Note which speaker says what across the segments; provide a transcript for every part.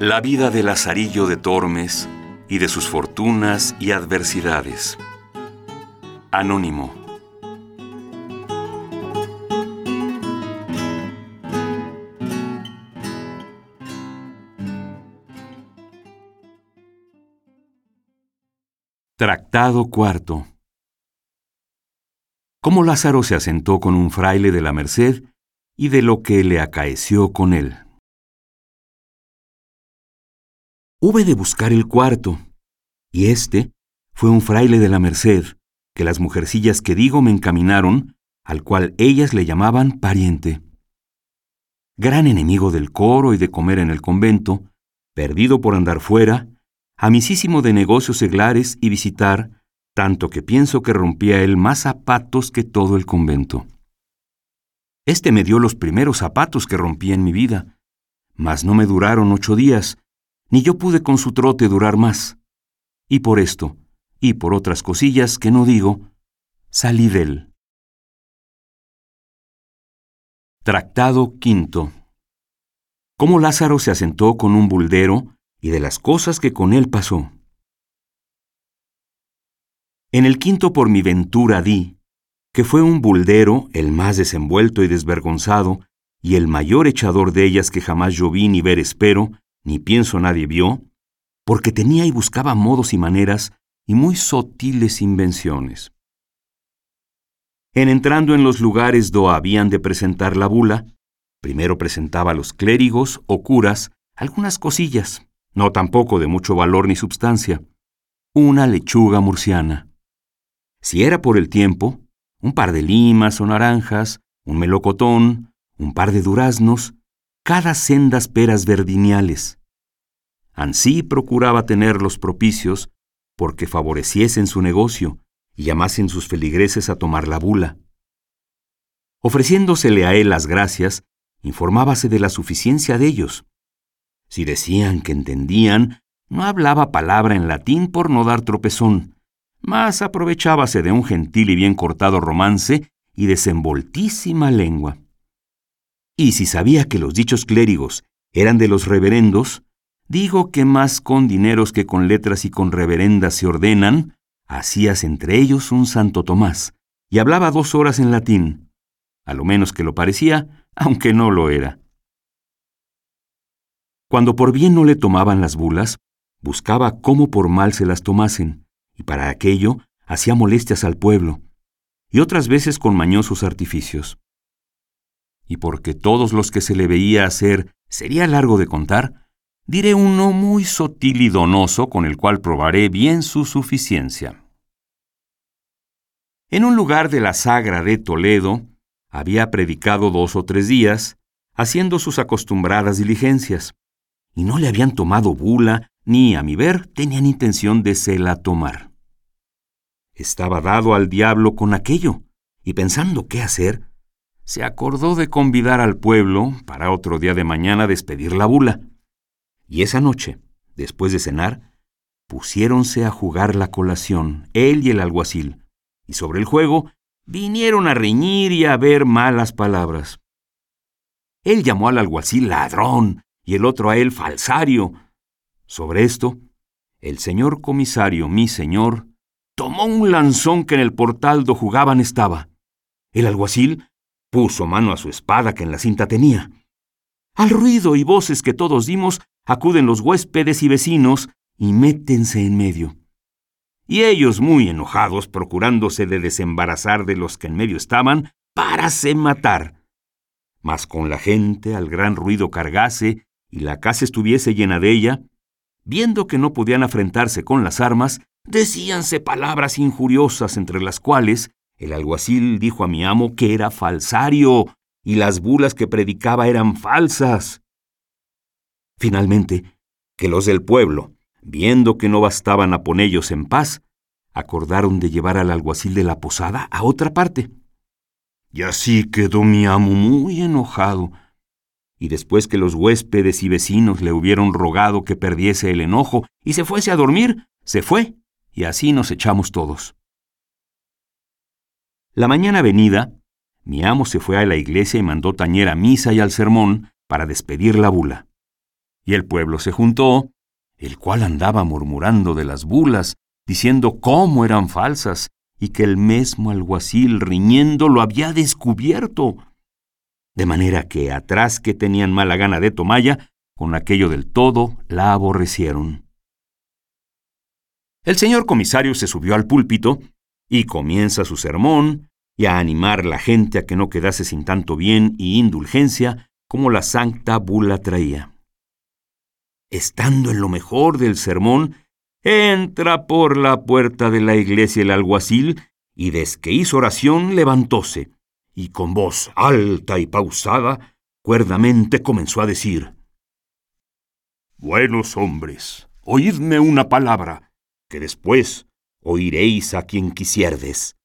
Speaker 1: La vida de Lazarillo de Tormes y de sus fortunas y adversidades. Anónimo. Tractado cuarto. Cómo Lázaro se asentó con un fraile de la Merced y de lo que le acaeció con él. Hube de buscar el cuarto, y este fue un fraile de la Merced, que las mujercillas que digo me encaminaron, al cual ellas le llamaban pariente. Gran enemigo del coro y de comer en el convento, perdido por andar fuera, amisísimo de negocios seglares y visitar, tanto que pienso que rompía él más zapatos que todo el convento. Este me dio los primeros zapatos que rompí en mi vida, mas no me duraron ocho días, ni yo pude con su trote durar más. Y por esto, y por otras cosillas que no digo, salí de él. Tractado quinto. Cómo Lázaro se asentó con un buldero y de las cosas que con él pasó. En el quinto por mi ventura di, que fue un buldero el más desenvuelto y desvergonzado, y el mayor echador de ellas que jamás yo vi ni ver espero, ni pienso nadie vio, porque tenía y buscaba modos y maneras y muy sutiles invenciones. En entrando en los lugares do habían de presentar la bula, primero presentaba a los clérigos o curas algunas cosillas, no tampoco de mucho valor ni substancia, una lechuga murciana. Si era por el tiempo, un par de limas o naranjas, un melocotón, un par de duraznos, cada sendas peras verdiniales. Ansí procuraba tener los propicios porque favoreciesen su negocio y llamasen sus feligreses a tomar la bula. Ofreciéndosele a él las gracias, informábase de la suficiencia de ellos. Si decían que entendían, no hablaba palabra en latín por no dar tropezón, mas aprovechábase de un gentil y bien cortado romance y desenvoltísima lengua. Y si sabía que los dichos clérigos eran de los reverendos, digo que más con dineros que con letras y con reverendas se ordenan, hacías entre ellos un Santo Tomás, y hablaba dos horas en latín, a lo menos que lo parecía, aunque no lo era. Cuando por bien no le tomaban las bulas, buscaba cómo por mal se las tomasen, y para aquello hacía molestias al pueblo, y otras veces con mañosos artificios y porque todos los que se le veía hacer sería largo de contar, diré uno muy sotil y donoso con el cual probaré bien su suficiencia. En un lugar de la Sagra de Toledo, había predicado dos o tres días, haciendo sus acostumbradas diligencias, y no le habían tomado bula, ni, a mi ver, tenían intención de se la tomar. Estaba dado al diablo con aquello, y pensando qué hacer, se acordó de convidar al pueblo para otro día de mañana despedir la bula. Y esa noche, después de cenar, pusiéronse a jugar la colación, él y el alguacil, y sobre el juego vinieron a reñir y a ver malas palabras. Él llamó al alguacil ladrón y el otro a él falsario. Sobre esto, el señor comisario, mi señor, tomó un lanzón que en el portal do jugaban estaba. El alguacil Puso mano a su espada que en la cinta tenía. Al ruido y voces que todos dimos, acuden los huéspedes y vecinos y métense en medio. Y ellos, muy enojados, procurándose de desembarazar de los que en medio estaban, para se matar. Mas con la gente al gran ruido cargase y la casa estuviese llena de ella, viendo que no podían afrentarse con las armas, decíanse palabras injuriosas entre las cuales el alguacil dijo a mi amo que era falsario y las bulas que predicaba eran falsas. Finalmente, que los del pueblo, viendo que no bastaban a ponellos en paz, acordaron de llevar al alguacil de la posada a otra parte. Y así quedó mi amo muy enojado. Y después que los huéspedes y vecinos le hubieron rogado que perdiese el enojo y se fuese a dormir, se fue, y así nos echamos todos. La mañana venida, mi amo se fue a la iglesia y mandó tañer a misa y al sermón para despedir la bula. Y el pueblo se juntó, el cual andaba murmurando de las bulas, diciendo cómo eran falsas, y que el mismo alguacil riñendo lo había descubierto. De manera que atrás que tenían mala gana de Tomaya, con aquello del todo la aborrecieron. El señor comisario se subió al púlpito y comienza su sermón y a animar la gente a que no quedase sin tanto bien y indulgencia como la santa bula traía. Estando en lo mejor del sermón, entra por la puerta de la iglesia el alguacil y desde que hizo oración levantóse y con voz alta y pausada, cuerdamente comenzó a decir, Buenos hombres, oídme una palabra, que después oiréis a quien quisierdes.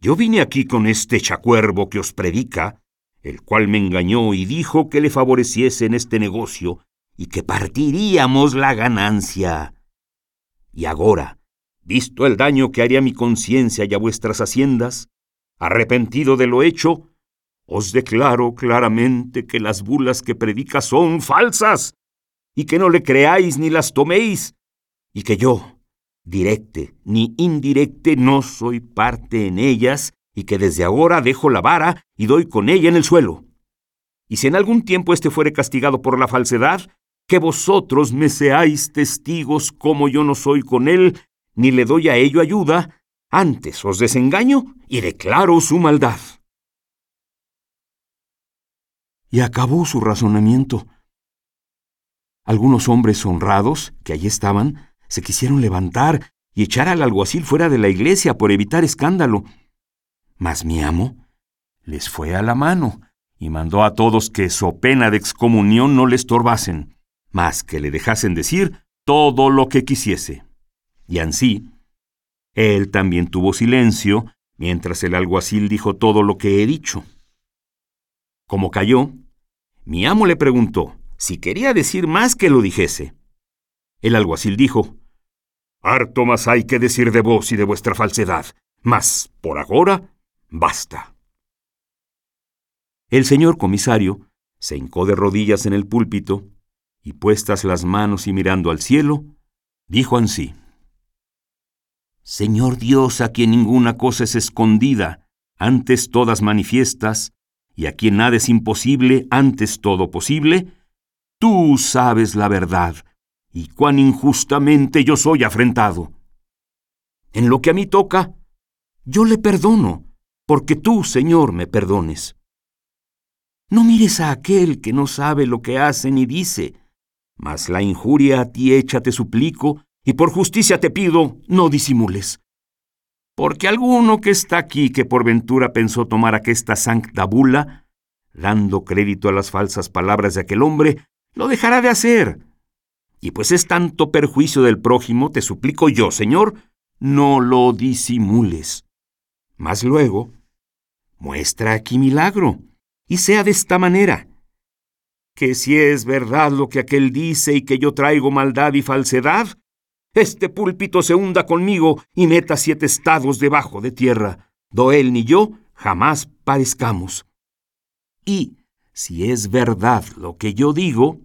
Speaker 1: Yo vine aquí con este chacuervo que os predica, el cual me engañó y dijo que le favoreciese en este negocio y que partiríamos la ganancia. Y ahora, visto el daño que haría mi conciencia y a vuestras haciendas, arrepentido de lo hecho, os declaro claramente que las bulas que predica son falsas, y que no le creáis ni las toméis, y que yo, directe ni indirecte, no soy parte en ellas, y que desde ahora dejo la vara y doy con ella en el suelo. Y si en algún tiempo éste fuere castigado por la falsedad, que vosotros me seáis testigos como yo no soy con él, ni le doy a ello ayuda, antes os desengaño y declaro su maldad. Y acabó su razonamiento. Algunos hombres honrados, que allí estaban, se quisieron levantar y echar al alguacil fuera de la iglesia por evitar escándalo. Mas mi amo les fue a la mano y mandó a todos que, so pena de excomunión, no le estorbasen más que le dejasen decir todo lo que quisiese. Y ansí, él también tuvo silencio, mientras el alguacil dijo todo lo que he dicho. Como cayó, mi amo le preguntó si quería decir más que lo dijese. El alguacil dijo, Harto más hay que decir de vos y de vuestra falsedad, mas, por ahora, basta. El señor comisario se hincó de rodillas en el púlpito y puestas las manos y mirando al cielo, dijo ansí, Señor Dios, a quien ninguna cosa es escondida, antes todas manifiestas, y a quien nada es imposible, antes todo posible, tú sabes la verdad, y cuán injustamente yo soy afrentado. En lo que a mí toca, yo le perdono, porque tú, Señor, me perdones. No mires a aquel que no sabe lo que hace ni dice, mas la injuria a ti hecha te suplico, y por justicia te pido, no disimules. Porque alguno que está aquí que por ventura pensó tomar aquesta sancta bula, dando crédito a las falsas palabras de aquel hombre, lo dejará de hacer. Y pues es tanto perjuicio del prójimo, te suplico yo, Señor, no lo disimules. Mas luego, muestra aquí milagro, y sea de esta manera que si es verdad lo que aquel dice y que yo traigo maldad y falsedad, este púlpito se hunda conmigo y meta siete estados debajo de tierra, do él ni yo jamás parezcamos. Y si es verdad lo que yo digo,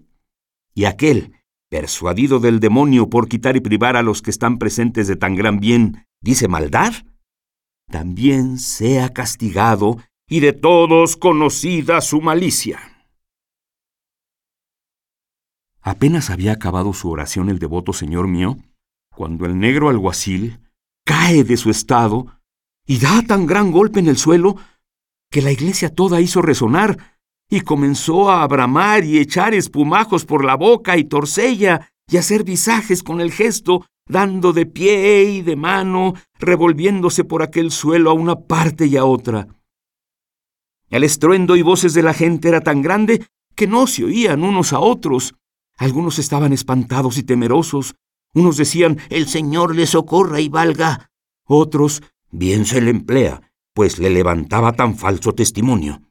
Speaker 1: y aquel, persuadido del demonio por quitar y privar a los que están presentes de tan gran bien, dice maldad, también sea castigado y de todos conocida su malicia. Apenas había acabado su oración el devoto señor mío, cuando el negro alguacil cae de su estado y da tan gran golpe en el suelo que la iglesia toda hizo resonar y comenzó a abramar y echar espumajos por la boca y torcella y hacer visajes con el gesto, dando de pie y de mano, revolviéndose por aquel suelo a una parte y a otra. El estruendo y voces de la gente era tan grande que no se oían unos a otros, algunos estaban espantados y temerosos. Unos decían, el Señor le socorra y valga. Otros, bien se le emplea, pues le levantaba tan falso testimonio.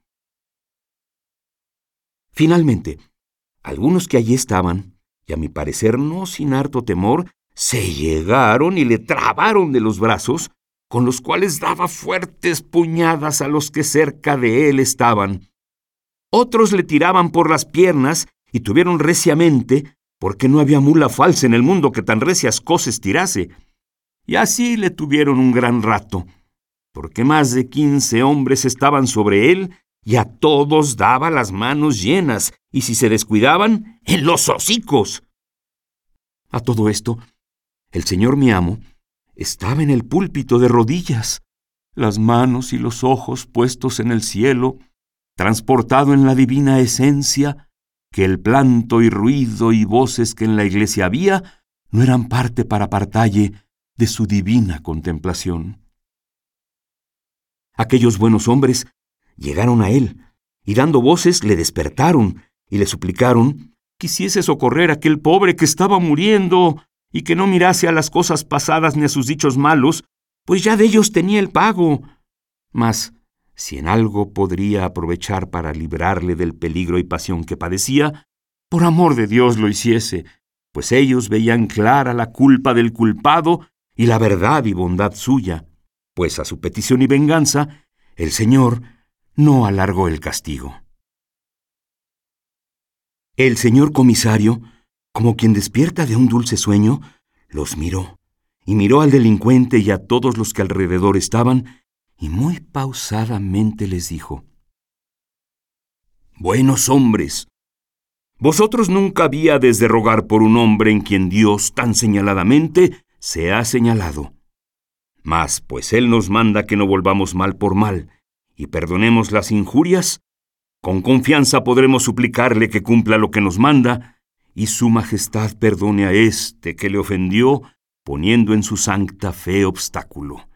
Speaker 1: Finalmente, algunos que allí estaban, y a mi parecer no sin harto temor, se llegaron y le trabaron de los brazos, con los cuales daba fuertes puñadas a los que cerca de él estaban. Otros le tiraban por las piernas y tuvieron reciamente, porque no había mula falsa en el mundo que tan recias cosas tirase. Y así le tuvieron un gran rato, porque más de quince hombres estaban sobre él, y a todos daba las manos llenas, y si se descuidaban, en los hocicos. A todo esto, el señor mi amo estaba en el púlpito de rodillas, las manos y los ojos puestos en el cielo, transportado en la divina esencia, que el planto y ruido y voces que en la iglesia había no eran parte para apartalle de su divina contemplación. Aquellos buenos hombres llegaron a él, y dando voces le despertaron y le suplicaron quisiese socorrer a aquel pobre que estaba muriendo y que no mirase a las cosas pasadas ni a sus dichos malos, pues ya de ellos tenía el pago. Mas, si en algo podría aprovechar para librarle del peligro y pasión que padecía, por amor de Dios lo hiciese, pues ellos veían clara la culpa del culpado y la verdad y bondad suya, pues a su petición y venganza, el Señor no alargó el castigo. El señor comisario, como quien despierta de un dulce sueño, los miró, y miró al delincuente y a todos los que alrededor estaban, y muy pausadamente les dijo, Buenos hombres, vosotros nunca habíades de rogar por un hombre en quien Dios tan señaladamente se ha señalado. Mas, pues Él nos manda que no volvamos mal por mal, y perdonemos las injurias, con confianza podremos suplicarle que cumpla lo que nos manda, y su majestad perdone a éste que le ofendió, poniendo en su sancta fe obstáculo.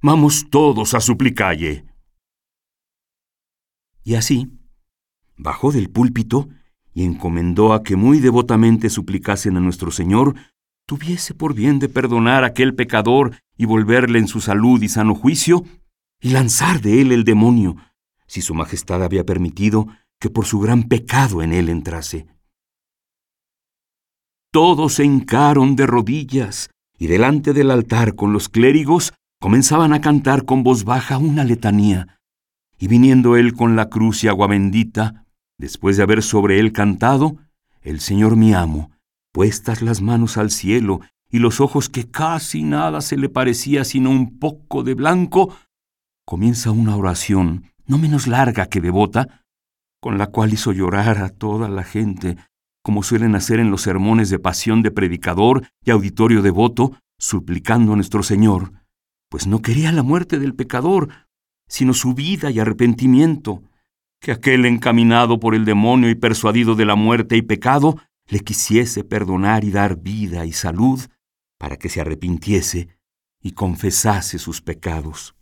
Speaker 1: Vamos todos a suplicalle. Y así, bajó del púlpito y encomendó a que muy devotamente suplicasen a nuestro Señor tuviese por bien de perdonar a aquel pecador y volverle en su salud y sano juicio, y lanzar de él el demonio, si su majestad había permitido que por su gran pecado en él entrase. Todos se hincaron de rodillas y delante del altar con los clérigos comenzaban a cantar con voz baja una letanía, y viniendo él con la cruz y agua bendita, después de haber sobre él cantado, el Señor mi amo, puestas las manos al cielo y los ojos que casi nada se le parecía sino un poco de blanco, comienza una oración no menos larga que devota, con la cual hizo llorar a toda la gente, como suelen hacer en los sermones de pasión de predicador y auditorio devoto, suplicando a nuestro Señor, pues no quería la muerte del pecador, sino su vida y arrepentimiento, que aquel encaminado por el demonio y persuadido de la muerte y pecado le quisiese perdonar y dar vida y salud, para que se arrepintiese y confesase sus pecados.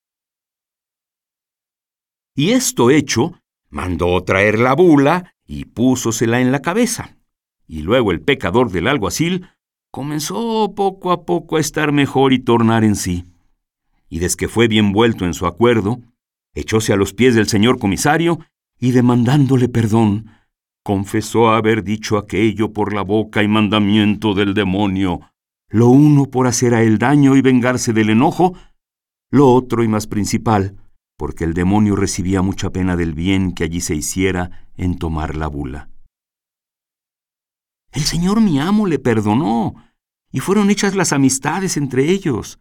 Speaker 1: Y esto hecho, mandó traer la bula y púsosela en la cabeza. Y luego el pecador del alguacil comenzó poco a poco a estar mejor y tornar en sí. Y desde que fue bien vuelto en su acuerdo, echóse a los pies del señor comisario y demandándole perdón, confesó haber dicho aquello por la boca y mandamiento del demonio, lo uno por hacer a él daño y vengarse del enojo, lo otro y más principal, porque el demonio recibía mucha pena del bien que allí se hiciera en tomar la bula. El señor mi amo le perdonó, y fueron hechas las amistades entre ellos.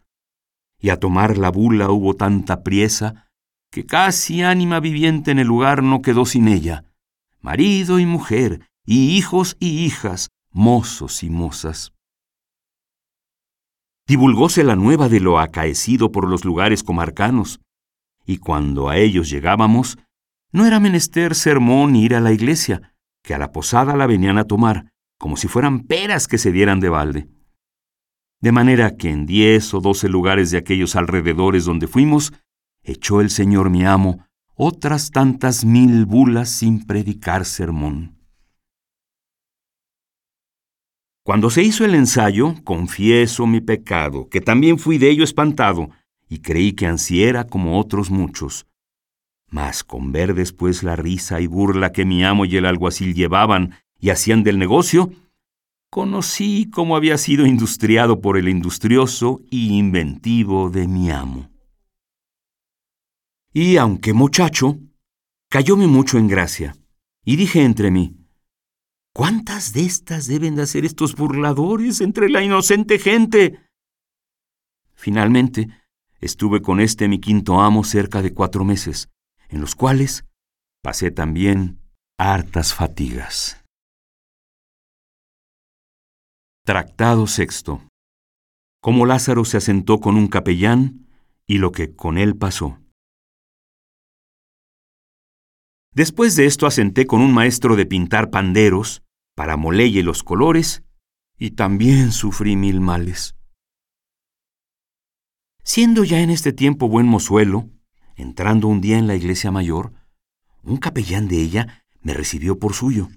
Speaker 1: Y a tomar la bula hubo tanta priesa, que casi ánima viviente en el lugar no quedó sin ella, marido y mujer, y hijos y hijas, mozos y mozas. Divulgóse la nueva de lo acaecido por los lugares comarcanos, y cuando a ellos llegábamos, no era menester sermón ir a la iglesia, que a la posada la venían a tomar, como si fueran peras que se dieran de balde. De manera que en diez o doce lugares de aquellos alrededores donde fuimos, echó el Señor mi amo otras tantas mil bulas sin predicar sermón. Cuando se hizo el ensayo, confieso mi pecado, que también fui de ello espantado, y creí que ansí era como otros muchos. Mas con ver después la risa y burla que mi amo y el alguacil llevaban y hacían del negocio, conocí cómo había sido industriado por el industrioso y inventivo de mi amo. Y aunque muchacho, cayóme mucho en gracia, y dije entre mí, ¿Cuántas de estas deben de hacer estos burladores entre la inocente gente? Finalmente, estuve con este mi quinto amo cerca de cuatro meses, en los cuales pasé también hartas fatigas. Tractado sexto. Cómo Lázaro se asentó con un capellán y lo que con él pasó. Después de esto asenté con un maestro de pintar panderos para molelle los colores y también sufrí mil males. Siendo ya en este tiempo buen mozuelo, entrando un día en la iglesia mayor, un capellán de ella me recibió por suyo.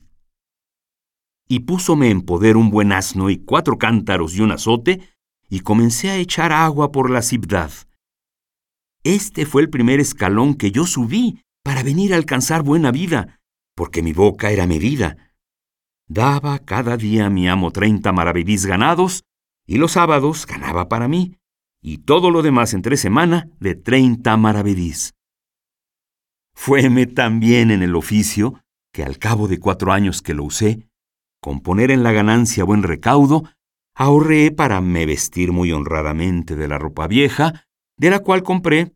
Speaker 1: Y púsome en poder un buen asno y cuatro cántaros y un azote, y comencé a echar agua por la ciudad. Este fue el primer escalón que yo subí para venir a alcanzar buena vida, porque mi boca era medida. Daba cada día a mi amo treinta maravedís ganados, y los sábados ganaba para mí, y todo lo demás entre semana de treinta maravedís. Fueme tan bien en el oficio que al cabo de cuatro años que lo usé, con poner en la ganancia buen recaudo, ahorré para me vestir muy honradamente de la ropa vieja, de la cual compré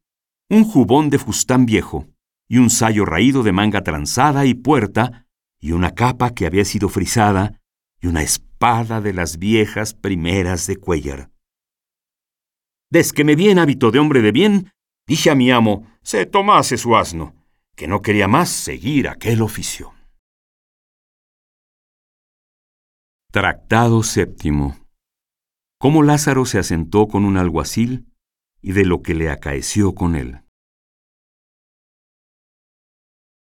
Speaker 1: un jubón de fustán viejo y un sayo raído de manga tranzada y puerta, y una capa que había sido frisada, y una espada de las viejas primeras de Cuellar. Des que me vi en hábito de hombre de bien, dije a mi amo, se tomase su asno, que no quería más seguir aquel oficio. Tractado séptimo. Cómo Lázaro se asentó con un alguacil y de lo que le acaeció con él.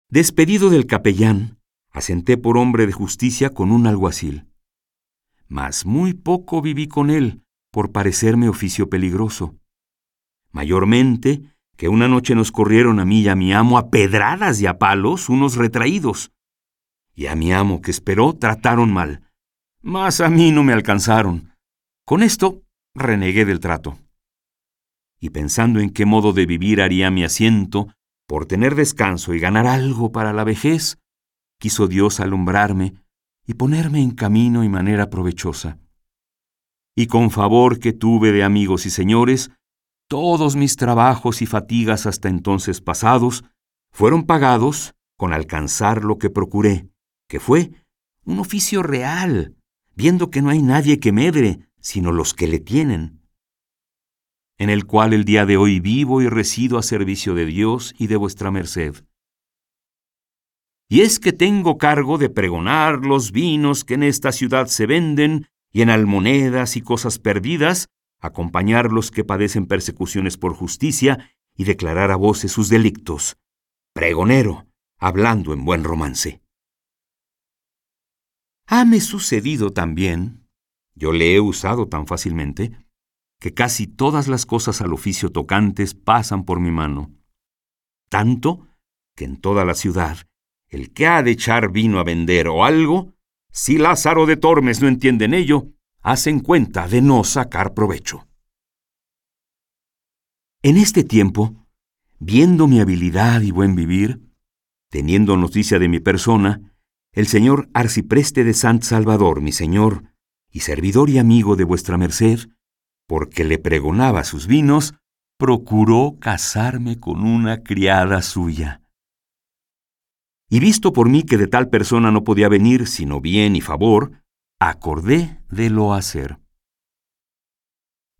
Speaker 1: Despedido del capellán, asenté por hombre de justicia con un alguacil. Mas muy poco viví con él, por parecerme oficio peligroso. Mayormente que una noche nos corrieron a mí y a mi amo a pedradas y a palos unos retraídos. Y a mi amo que esperó trataron mal, mas a mí no me alcanzaron. Con esto renegué del trato. Y pensando en qué modo de vivir haría mi asiento, por tener descanso y ganar algo para la vejez, quiso Dios alumbrarme y ponerme en camino y manera provechosa. Y con favor que tuve de amigos y señores, todos mis trabajos y fatigas hasta entonces pasados fueron pagados con alcanzar lo que procuré, que fue un oficio real, viendo que no hay nadie que medre, sino los que le tienen, en el cual el día de hoy vivo y resido a servicio de Dios y de vuestra merced. Y es que tengo cargo de pregonar los vinos que en esta ciudad se venden, y en almonedas y cosas perdidas, acompañar los que padecen persecuciones por justicia y declarar a voces sus delictos. Pregonero, hablando en buen romance. Hame sucedido también, yo le he usado tan fácilmente, que casi todas las cosas al oficio tocantes pasan por mi mano. Tanto que en toda la ciudad, el que ha de echar vino a vender o algo, si Lázaro de Tormes no entiende en ello, hacen cuenta de no sacar provecho. En este tiempo, viendo mi habilidad y buen vivir, teniendo noticia de mi persona, el señor Arcipreste de Sant Salvador, mi señor, y servidor y amigo de vuestra merced, porque le pregonaba sus vinos, procuró casarme con una criada suya. Y visto por mí que de tal persona no podía venir sino bien y favor, acordé de lo hacer.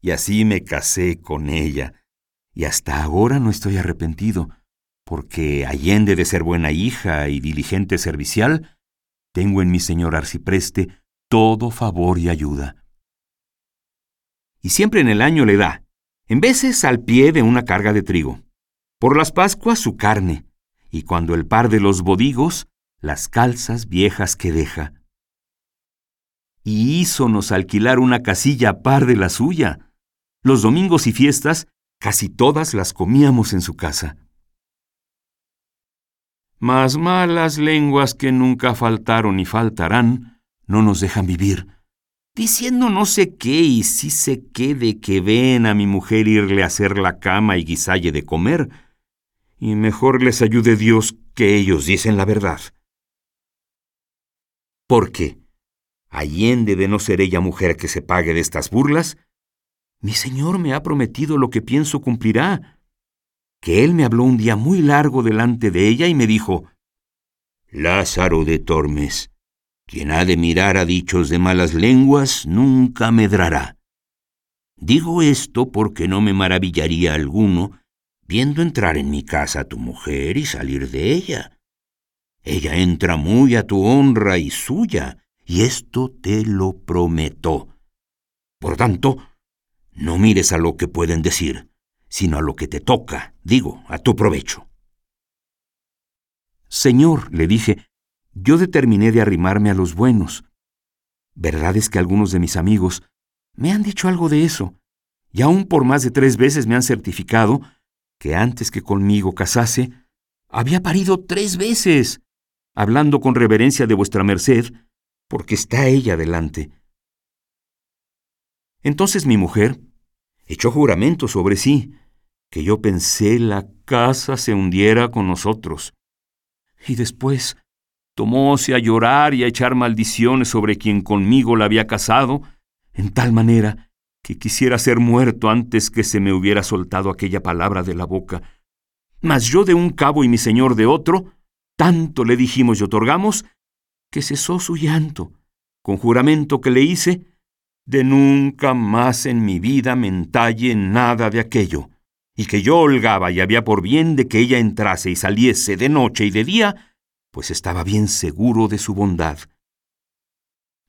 Speaker 1: Y así me casé con ella, y hasta ahora no estoy arrepentido, porque allende de ser buena hija y diligente servicial, tengo en mi señor arcipreste todo favor y ayuda. Y siempre en el año le da, en veces al pie de una carga de trigo, por las Pascuas su carne, y cuando el par de los bodigos, las calzas viejas que deja y hízonos alquilar una casilla par de la suya. Los domingos y fiestas casi todas las comíamos en su casa. Mas malas lenguas que nunca faltaron y faltarán no nos dejan vivir, diciendo no sé qué y sí sé qué de que ven a mi mujer irle a hacer la cama y guisalle de comer, y mejor les ayude Dios que ellos dicen la verdad. Porque, allende de no ser ella mujer que se pague de estas burlas, mi Señor me ha prometido lo que pienso cumplirá, que Él me habló un día muy largo delante de ella y me dijo, Lázaro de Tormes, quien ha de mirar a dichos de malas lenguas nunca medrará. Digo esto porque no me maravillaría alguno viendo entrar en mi casa a tu mujer y salir de ella. Ella entra muy a tu honra y suya, y esto te lo prometo. Por tanto, no mires a lo que pueden decir, sino a lo que te toca, digo, a tu provecho. Señor, le dije, yo determiné de arrimarme a los buenos. Verdad es que algunos de mis amigos me han dicho algo de eso, y aún por más de tres veces me han certificado que antes que conmigo casase, había parido tres veces, hablando con reverencia de vuestra merced, porque está ella delante. Entonces mi mujer echó juramento sobre sí, que yo pensé la casa se hundiera con nosotros. Y después tomóse a llorar y a echar maldiciones sobre quien conmigo la había casado, en tal manera que quisiera ser muerto antes que se me hubiera soltado aquella palabra de la boca. Mas yo de un cabo y mi señor de otro, tanto le dijimos y otorgamos, que cesó su llanto, con juramento que le hice, de nunca más en mi vida me entalle nada de aquello, y que yo holgaba y había por bien de que ella entrase y saliese de noche y de día, pues estaba bien seguro de su bondad.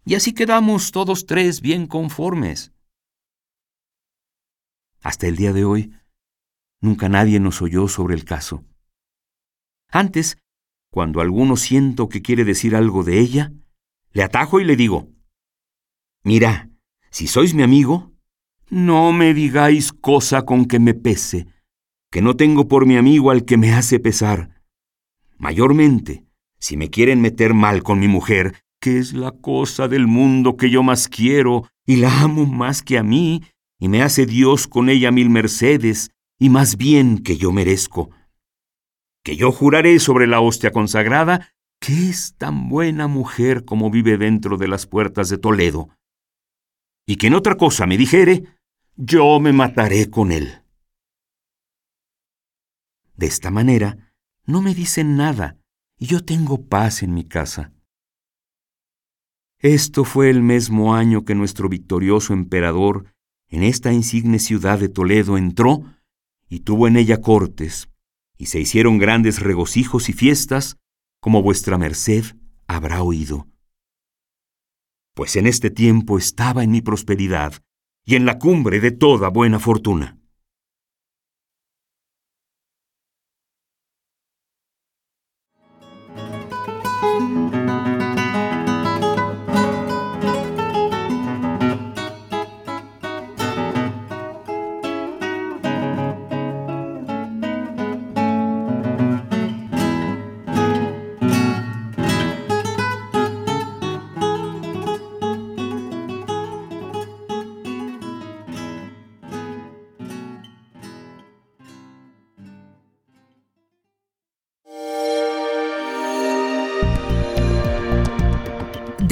Speaker 1: Y así quedamos todos tres bien conformes. Hasta el día de hoy, nunca nadie nos oyó sobre el caso. Antes, cuando alguno siento que quiere decir algo de ella, le atajo y le digo, Mira, si sois mi amigo, no me digáis cosa con que me pese, que no tengo por mi amigo al que me hace pesar. Mayormente, si me quieren meter mal con mi mujer, que es la cosa del mundo que yo más quiero y la amo más que a mí, y me hace Dios con ella mil mercedes, y más bien que yo merezco. Que yo juraré sobre la hostia consagrada que es tan buena mujer como vive dentro de las puertas de Toledo y que en otra cosa me dijere, yo me mataré con él. De esta manera, no me dicen nada, y yo tengo paz en mi casa. Esto fue el mismo año que nuestro victorioso emperador en esta insigne ciudad de Toledo entró y tuvo en ella cortes, y se hicieron grandes regocijos y fiestas, como vuestra merced habrá oído pues en este tiempo estaba en mi prosperidad y en la cumbre de toda buena fortuna.